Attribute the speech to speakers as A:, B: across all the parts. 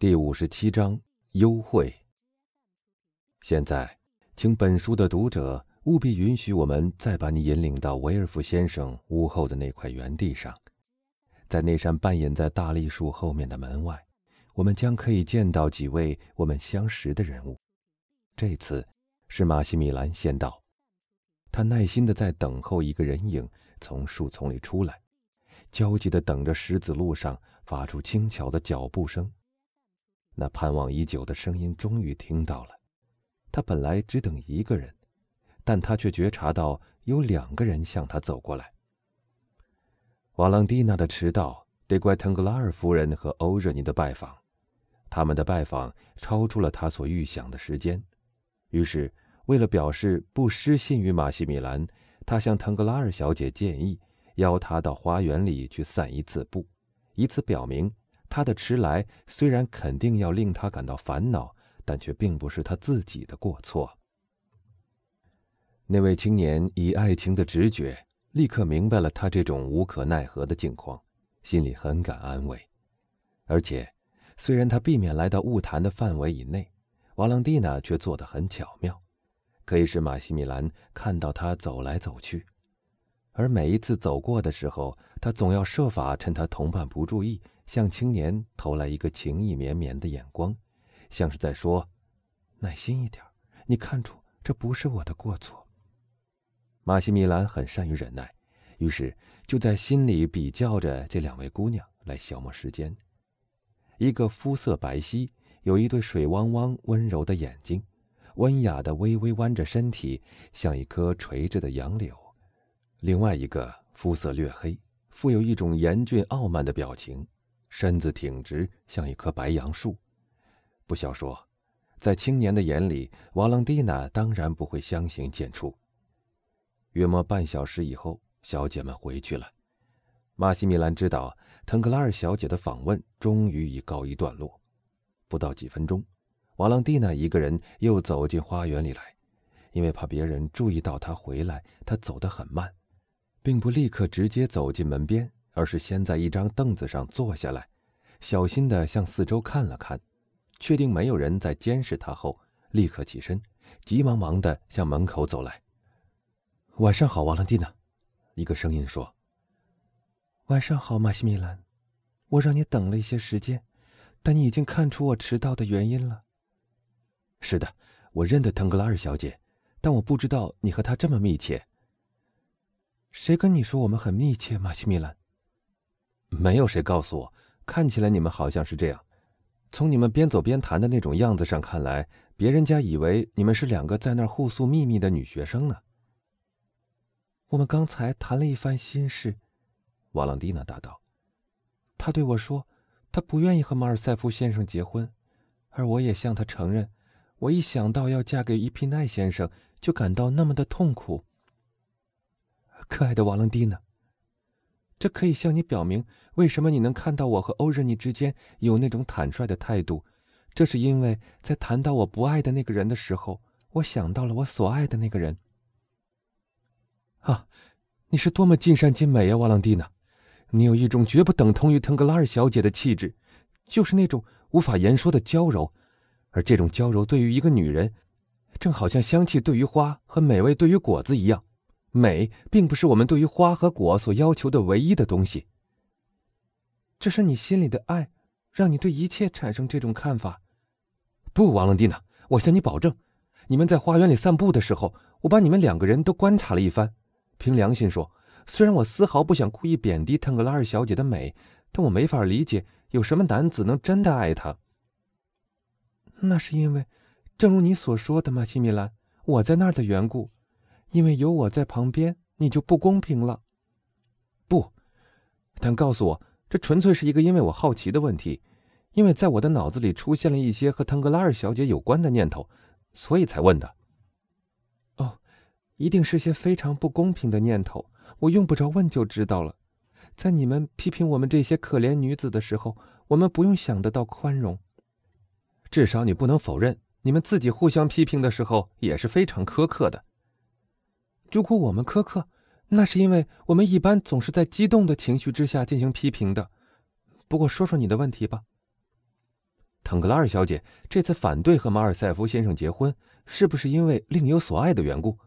A: 第五十七章优惠。现在，请本书的读者务必允许我们再把你引领到维尔福先生屋后的那块原地上，在那扇半掩在大栗树后面的门外，我们将可以见到几位我们相识的人物。这次是马西米兰先到，他耐心的在等候一个人影从树丛里出来，焦急的等着石子路上发出轻巧的脚步声。那盼望已久的声音终于听到了。他本来只等一个人，但他却觉察到有两个人向他走过来。瓦朗蒂娜的迟到得怪腾格拉尔夫人和欧热尼的拜访，他们的拜访超出了他所预想的时间。于是，为了表示不失信于马西米兰，他向腾格拉尔小姐建议，邀她到花园里去散一次步，以此表明。他的迟来虽然肯定要令他感到烦恼，但却并不是他自己的过错。那位青年以爱情的直觉立刻明白了他这种无可奈何的境况，心里很感安慰。而且，虽然他避免来到雾谈的范围以内，瓦朗蒂娜却做得很巧妙，可以使马西米兰看到他走来走去，而每一次走过的时候，他总要设法趁他同伴不注意。向青年投来一个情意绵绵的眼光，像是在说：“耐心一点，你看出这不是我的过错。”马西米兰很善于忍耐，于是就在心里比较着这两位姑娘来消磨时间。一个肤色白皙，有一对水汪汪温柔的眼睛，温雅的微微弯着身体，像一棵垂着的杨柳；另外一个肤色略黑，富有一种严峻傲慢的表情。身子挺直，像一棵白杨树。不消说，在青年的眼里，瓦朗蒂娜当然不会相形见绌。约莫半小时以后，小姐们回去了。马西米兰知道，腾克拉尔小姐的访问终于已告一段落。不到几分钟，瓦朗蒂娜一个人又走进花园里来，因为怕别人注意到她回来，她走得很慢，并不立刻直接走进门边。而是先在一张凳子上坐下来，小心地向四周看了看，确定没有人在监视他后，立刻起身，急忙忙地向门口走来。晚上好，瓦兰蒂娜，一个声音说。
B: 晚上好，马西米兰，我让你等了一些时间，但你已经看出我迟到的原因了。
A: 是的，我认得腾格拉尔小姐，但我不知道你和她这么密切。
B: 谁跟你说我们很密切，马西米兰？
A: 没有谁告诉我，看起来你们好像是这样。从你们边走边谈的那种样子上看来，别人家以为你们是两个在那儿互诉秘密的女学生呢。
B: 我们刚才谈了一番心事，
A: 瓦朗蒂娜答道。
B: 他对我说，他不愿意和马尔塞夫先生结婚，而我也向他承认，我一想到要嫁给伊皮奈先生，就感到那么的痛苦。可爱的瓦朗蒂娜。这可以向你表明，为什么你能看到我和欧日尼之间有那种坦率的态度。这是因为在谈到我不爱的那个人的时候，我想到了我所爱的那个人。啊，你是多么尽善尽美啊，瓦朗蒂娜！你有一种绝不等同于腾格拉尔小姐的气质，就是那种无法言说的娇柔。而这种娇柔对于一个女人，正好像香气对于花和美味对于果子一样。美并不是我们对于花和果所要求的唯一的东西。这是你心里的爱，让你对一切产生这种看法。
A: 不，瓦朗蒂娜，我向你保证，你们在花园里散步的时候，我把你们两个人都观察了一番。凭良心说，虽然我丝毫不想故意贬低腾格拉尔小姐的美，但我没法理解有什么男子能真的爱她。
B: 那是因为，正如你所说的，马西米兰，我在那儿的缘故。因为有我在旁边，你就不公平了。
A: 不，但告诉我，这纯粹是一个因为我好奇的问题，因为在我的脑子里出现了一些和腾格拉尔小姐有关的念头，所以才问的。
B: 哦，一定是些非常不公平的念头，我用不着问就知道了。在你们批评我们这些可怜女子的时候，我们不用想得到宽容。
A: 至少你不能否认，你们自己互相批评的时候也是非常苛刻的。
B: 如果我们苛刻，那是因为我们一般总是在激动的情绪之下进行批评的。不过，说说你的问题吧。
A: 腾格拉尔小姐这次反对和马尔塞夫先生结婚，是不是因为另有所爱的缘故？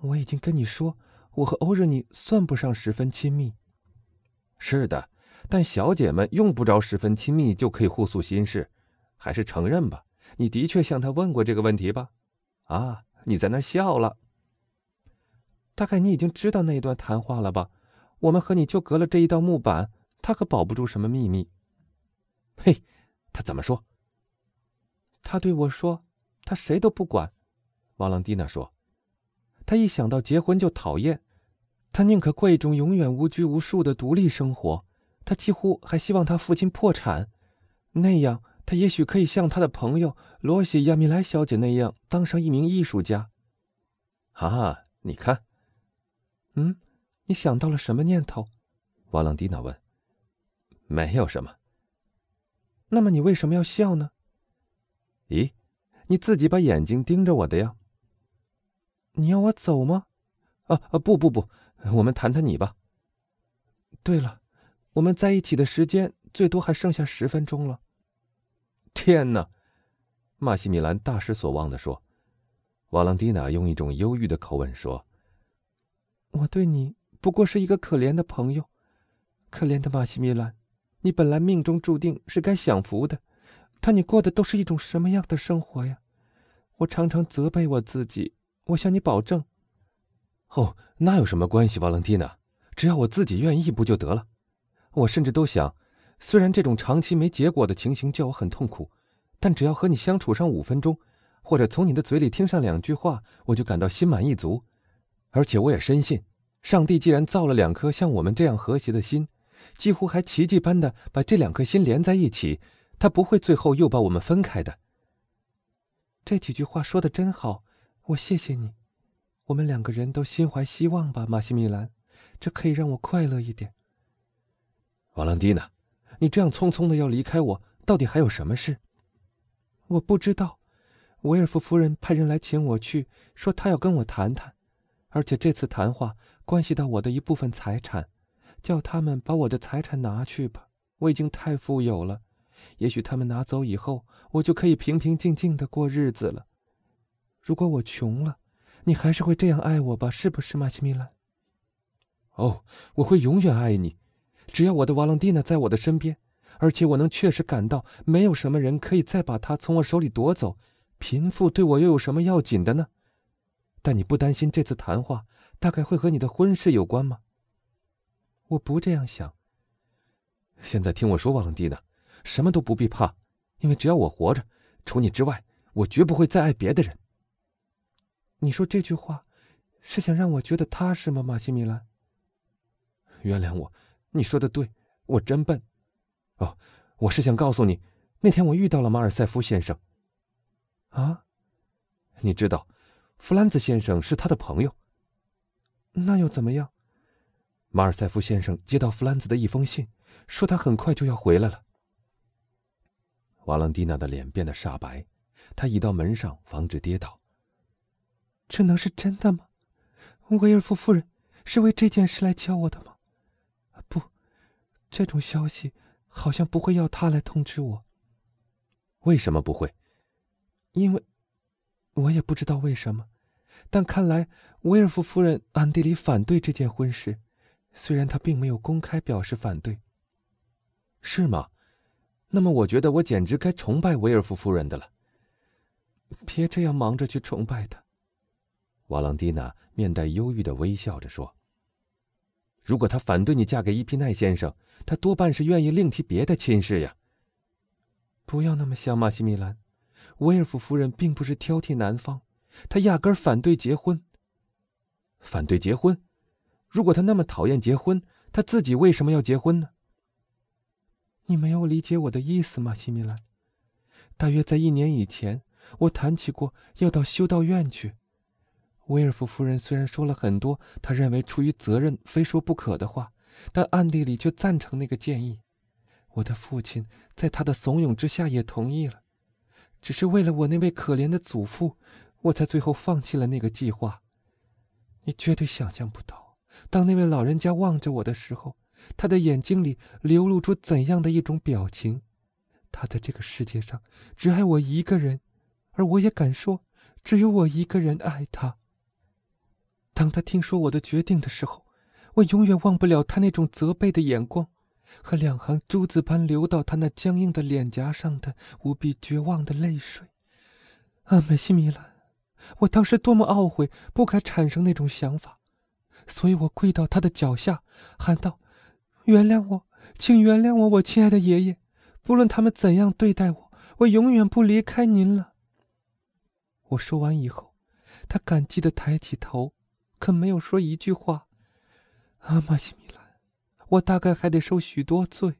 B: 我已经跟你说，我和欧热尼算不上十分亲密。
A: 是的，但小姐们用不着十分亲密就可以互诉心事，还是承认吧。你的确向他问过这个问题吧？啊，你在那笑了。
B: 大概你已经知道那一段谈话了吧？我们和你就隔了这一道木板，他可保不住什么秘密。
A: 嘿，他怎么说？
B: 他对我说：“他谁都不管。”瓦朗蒂娜说：“他一想到结婚就讨厌，他宁可过一种永远无拘无束的独立生活。他几乎还希望他父亲破产，那样他也许可以像他的朋友罗西亚米莱小姐那样当上一名艺术家。”
A: 啊，你看，
B: 嗯，你想到了什么念头？
A: 瓦朗蒂娜问。“没有什么。”
B: 那么你为什么要笑呢？
A: 咦，你自己把眼睛盯着我的呀？
B: 你要我走吗？
A: 啊啊不不不，我们谈谈你吧。
B: 对了，我们在一起的时间最多还剩下十分钟了。
A: 天哪！马西米兰大失所望的说。瓦朗蒂娜用一种忧郁的口吻说：“
B: 我对你不过是一个可怜的朋友，可怜的马西米兰。”你本来命中注定是该享福的，但你过的都是一种什么样的生活呀？我常常责备我自己。我向你保证，
A: 哦，那有什么关系，瓦伦蒂娜？只要我自己愿意，不就得了？我甚至都想，虽然这种长期没结果的情形叫我很痛苦，但只要和你相处上五分钟，或者从你的嘴里听上两句话，我就感到心满意足。而且我也深信，上帝既然造了两颗像我们这样和谐的心。几乎还奇迹般的把这两颗心连在一起，他不会最后又把我们分开的。
B: 这几句话说的真好，我谢谢你。我们两个人都心怀希望吧，马西米兰，这可以让我快乐一点。
A: 瓦朗蒂娜，你这样匆匆的要离开我，到底还有什么事？
B: 我不知道。维尔夫夫人派人来请我去，说她要跟我谈谈，而且这次谈话关系到我的一部分财产。叫他们把我的财产拿去吧，我已经太富有了。也许他们拿走以后，我就可以平平静静的过日子了。如果我穷了，你还是会这样爱我吧？是不是，马西米兰？
A: 哦，我会永远爱你，只要我的瓦朗蒂娜在我的身边，而且我能确实感到没有什么人可以再把她从我手里夺走。贫富对我又有什么要紧的呢？但你不担心这次谈话大概会和你的婚事有关吗？
B: 我不这样想。
A: 现在听我说，瓦朗蒂娜，什么都不必怕，因为只要我活着，除你之外，我绝不会再爱别的人。
B: 你说这句话，是想让我觉得踏实吗，马西米兰？
A: 原谅我，你说的对，我真笨。哦，我是想告诉你，那天我遇到了马尔塞夫先生。
B: 啊，
A: 你知道，弗兰兹先生是他的朋友。
B: 那又怎么样？
A: 马尔塞夫先生接到弗兰兹的一封信，说他很快就要回来了。瓦朗蒂娜的脸变得煞白，她倚到门上，防止跌倒。
B: 这能是真的吗？威尔夫夫人是为这件事来叫我的吗？不，这种消息好像不会要他来通知我。
A: 为什么不会？
B: 因为，我也不知道为什么，但看来威尔夫夫人暗地里反对这件婚事。虽然她并没有公开表示反对，
A: 是吗？那么我觉得我简直该崇拜维尔夫夫人的了。
B: 别这样忙着去崇拜她。
A: 瓦朗蒂娜面带忧郁的微笑着说：“如果他反对你嫁给伊皮奈先生，他多半是愿意另提别的亲事呀。”
B: 不要那么想，马西米兰。维尔夫夫人并不是挑剔男方，他压根儿反对结婚。
A: 反对结婚？如果他那么讨厌结婚，他自己为什么要结婚呢？
B: 你没有理解我的意思，吗西米兰。大约在一年以前，我谈起过要到修道院去。威尔夫夫人虽然说了很多他认为出于责任非说不可的话，但暗地里却赞成那个建议。我的父亲在他的怂恿之下也同意了。只是为了我那位可怜的祖父，我才最后放弃了那个计划。你绝对想象不到。当那位老人家望着我的时候，他的眼睛里流露出怎样的一种表情？他在这个世界上只爱我一个人，而我也敢说，只有我一个人爱他。当他听说我的决定的时候，我永远忘不了他那种责备的眼光，和两行珠子般流到他那僵硬的脸颊上的无比绝望的泪水。啊，美西米兰，我当时多么懊悔，不该产生那种想法，所以我跪到他的脚下，喊道：“原谅我，请原谅我，我亲爱的爷爷。不论他们怎样对待我，我永远不离开您了。”我说完以后，他感激的抬起头。可没有说一句话。阿玛西米兰，我大概还得受许多罪，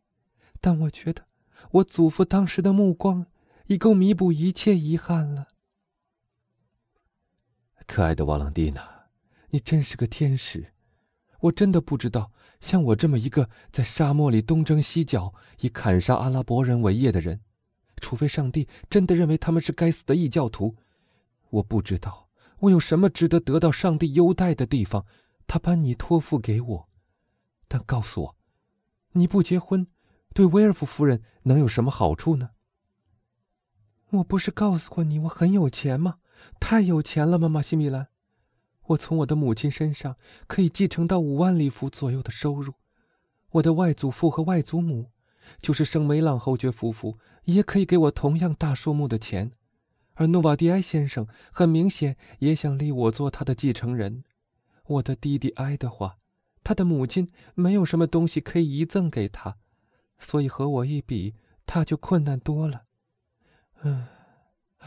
B: 但我觉得我祖父当时的目光已够弥补一切遗憾了。
A: 可爱的瓦朗蒂娜，
B: 你真是个天使！我真的不知道，像我这么一个在沙漠里东征西剿、以砍杀阿拉伯人为业的人，除非上帝真的认为他们是该死的异教徒，我不知道。我有什么值得得到上帝优待的地方？他把你托付给我，但告诉我，你不结婚，对威尔夫夫人能有什么好处呢？我不是告诉过你我很有钱吗？太有钱了吗，马西米兰？我从我的母亲身上可以继承到五万里弗左右的收入。我的外祖父和外祖母，就是圣梅朗侯爵夫妇，也可以给我同样大数目的钱。而诺瓦迪埃先生很明显也想立我做他的继承人。我的弟弟埃德华，他的母亲没有什么东西可以遗赠给他，所以和我一比，他就困难多了。嗯，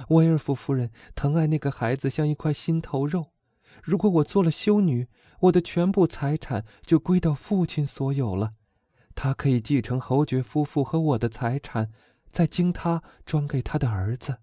B: 威尔夫夫人疼爱那个孩子像一块心头肉。如果我做了修女，我的全部财产就归到父亲所有了，他可以继承侯爵夫妇和我的财产，再经他转给他的儿子。